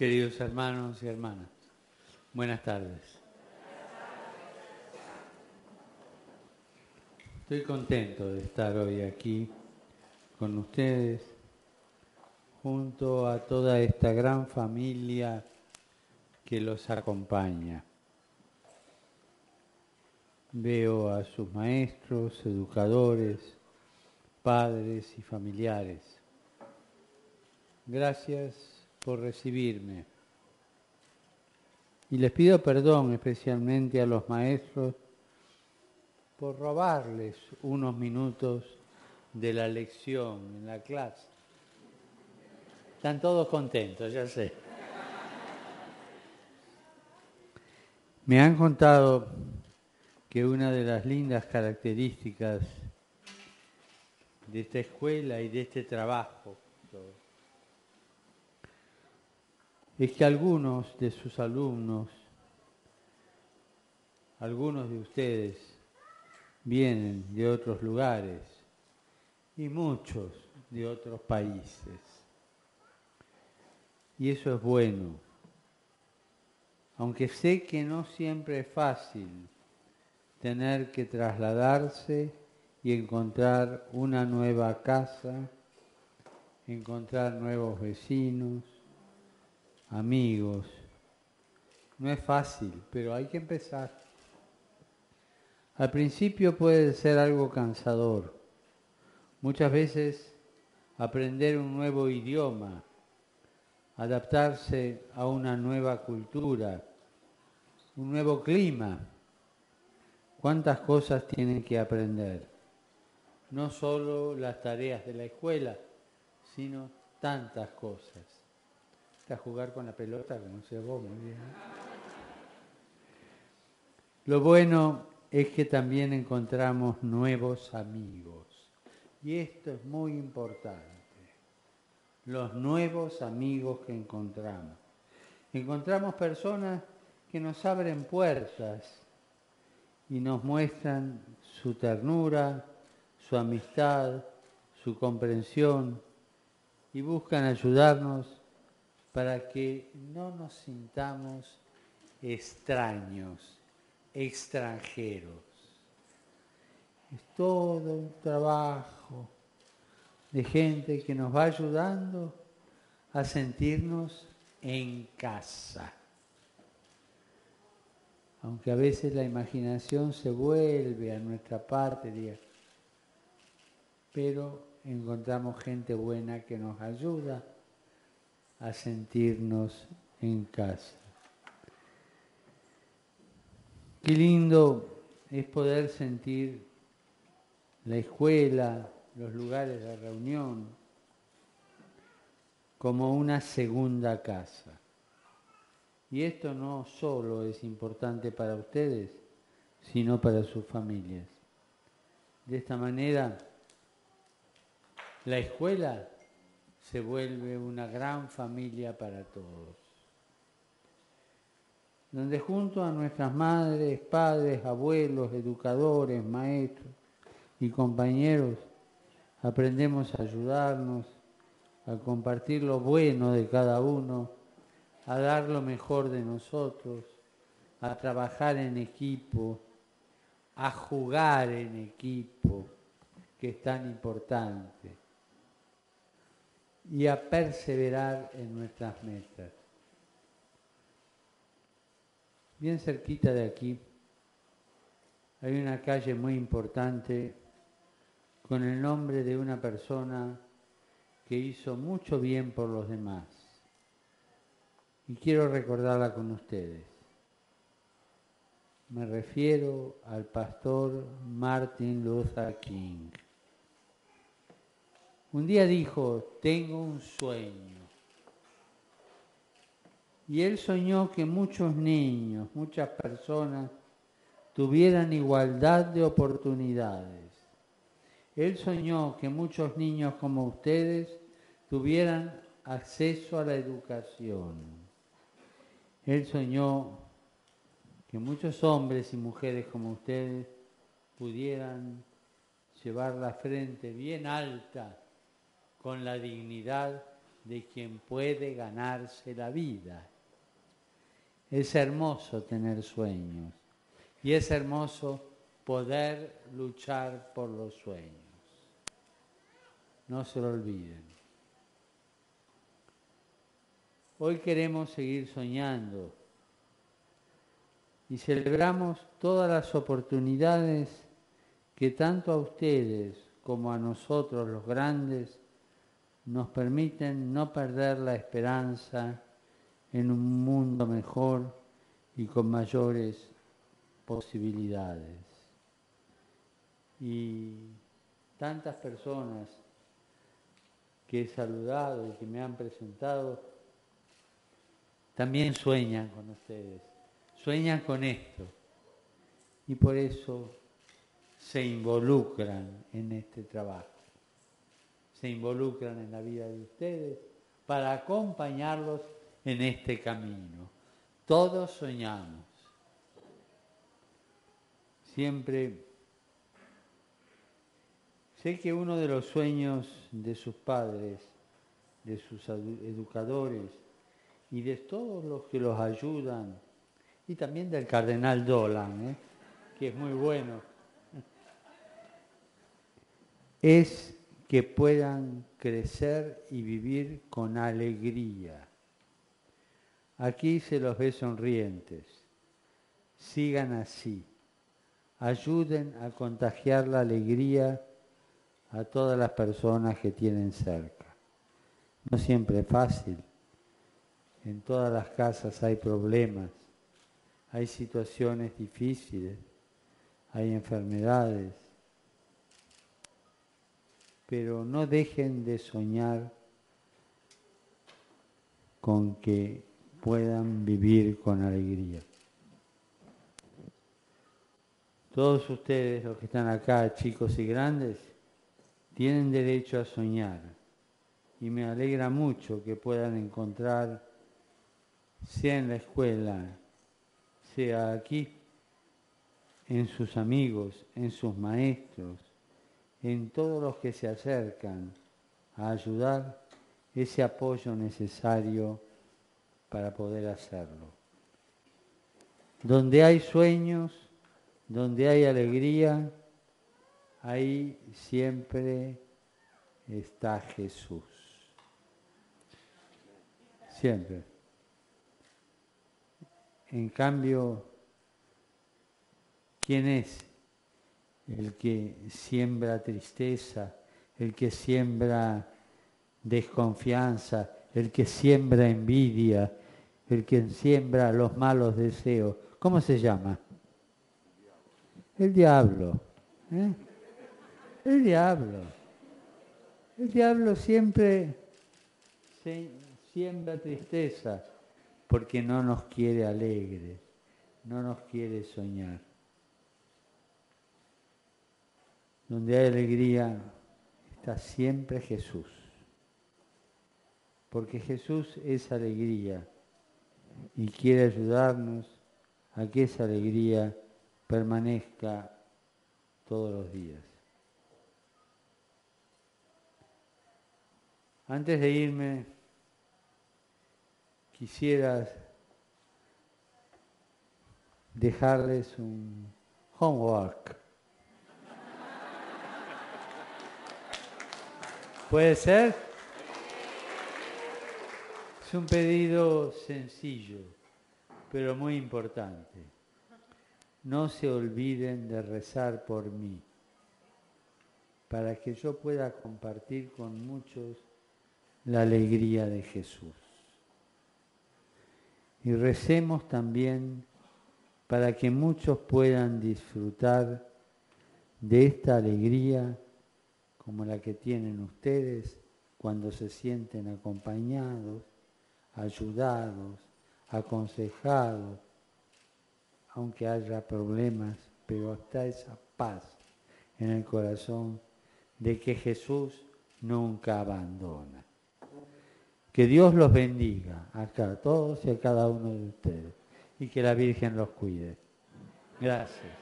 Queridos hermanos y hermanas, buenas tardes. Estoy contento de estar hoy aquí con ustedes, junto a toda esta gran familia que los acompaña. Veo a sus maestros, educadores, padres y familiares. Gracias por recibirme. Y les pido perdón especialmente a los maestros por robarles unos minutos de la lección en la clase. Están todos contentos, ya sé. Me han contado que una de las lindas características de esta escuela y de este trabajo es que algunos de sus alumnos, algunos de ustedes, vienen de otros lugares y muchos de otros países. Y eso es bueno, aunque sé que no siempre es fácil tener que trasladarse y encontrar una nueva casa, encontrar nuevos vecinos, amigos. No es fácil, pero hay que empezar. Al principio puede ser algo cansador. Muchas veces aprender un nuevo idioma, adaptarse a una nueva cultura, un nuevo clima. ¿Cuántas cosas tienen que aprender? No solo las tareas de la escuela, sino tantas cosas a jugar con la pelota, como se vos muy bien. Lo bueno es que también encontramos nuevos amigos. Y esto es muy importante. Los nuevos amigos que encontramos. Encontramos personas que nos abren puertas y nos muestran su ternura, su amistad, su comprensión y buscan ayudarnos para que no nos sintamos extraños, extranjeros. Es todo un trabajo de gente que nos va ayudando a sentirnos en casa. Aunque a veces la imaginación se vuelve a nuestra parte, pero encontramos gente buena que nos ayuda a sentirnos en casa. Qué lindo es poder sentir la escuela, los lugares de reunión, como una segunda casa. Y esto no solo es importante para ustedes, sino para sus familias. De esta manera, la escuela se vuelve una gran familia para todos, donde junto a nuestras madres, padres, abuelos, educadores, maestros y compañeros, aprendemos a ayudarnos, a compartir lo bueno de cada uno, a dar lo mejor de nosotros, a trabajar en equipo, a jugar en equipo, que es tan importante y a perseverar en nuestras metas. Bien cerquita de aquí hay una calle muy importante con el nombre de una persona que hizo mucho bien por los demás. Y quiero recordarla con ustedes. Me refiero al pastor Martin Luther King. Un día dijo, tengo un sueño. Y él soñó que muchos niños, muchas personas tuvieran igualdad de oportunidades. Él soñó que muchos niños como ustedes tuvieran acceso a la educación. Él soñó que muchos hombres y mujeres como ustedes pudieran llevar la frente bien alta con la dignidad de quien puede ganarse la vida. Es hermoso tener sueños y es hermoso poder luchar por los sueños. No se lo olviden. Hoy queremos seguir soñando y celebramos todas las oportunidades que tanto a ustedes como a nosotros los grandes nos permiten no perder la esperanza en un mundo mejor y con mayores posibilidades. Y tantas personas que he saludado y que me han presentado, también sueñan con ustedes sueñan con esto y por eso se involucran en este trabajo, se involucran en la vida de ustedes para acompañarlos en este camino. Todos soñamos. Siempre sé que uno de los sueños de sus padres, de sus educadores y de todos los que los ayudan y también del cardenal Dolan, ¿eh? que es muy bueno, es que puedan crecer y vivir con alegría. Aquí se los ve sonrientes. Sigan así. Ayuden a contagiar la alegría a todas las personas que tienen cerca. No siempre es fácil. En todas las casas hay problemas hay situaciones difíciles, hay enfermedades, pero no dejen de soñar con que puedan vivir con alegría. Todos ustedes, los que están acá, chicos y grandes, tienen derecho a soñar y me alegra mucho que puedan encontrar, sea en la escuela, sea aquí, en sus amigos, en sus maestros, en todos los que se acercan a ayudar ese apoyo necesario para poder hacerlo. Donde hay sueños, donde hay alegría, ahí siempre está Jesús. Siempre. En cambio, ¿quién es el que siembra tristeza, el que siembra desconfianza, el que siembra envidia, el que siembra los malos deseos? ¿Cómo se llama? El diablo. ¿eh? El diablo. El diablo siempre siembra tristeza porque no nos quiere alegres, no nos quiere soñar. Donde hay alegría está siempre Jesús, porque Jesús es alegría y quiere ayudarnos a que esa alegría permanezca todos los días. Antes de irme, quisiera dejarles un homework. ¿Puede ser? Es un pedido sencillo, pero muy importante. No se olviden de rezar por mí, para que yo pueda compartir con muchos la alegría de Jesús. Y recemos también para que muchos puedan disfrutar de esta alegría como la que tienen ustedes cuando se sienten acompañados, ayudados, aconsejados, aunque haya problemas, pero hasta esa paz en el corazón de que Jesús nunca abandona. Que Dios los bendiga a todos y a cada uno de ustedes. Y que la Virgen los cuide. Gracias.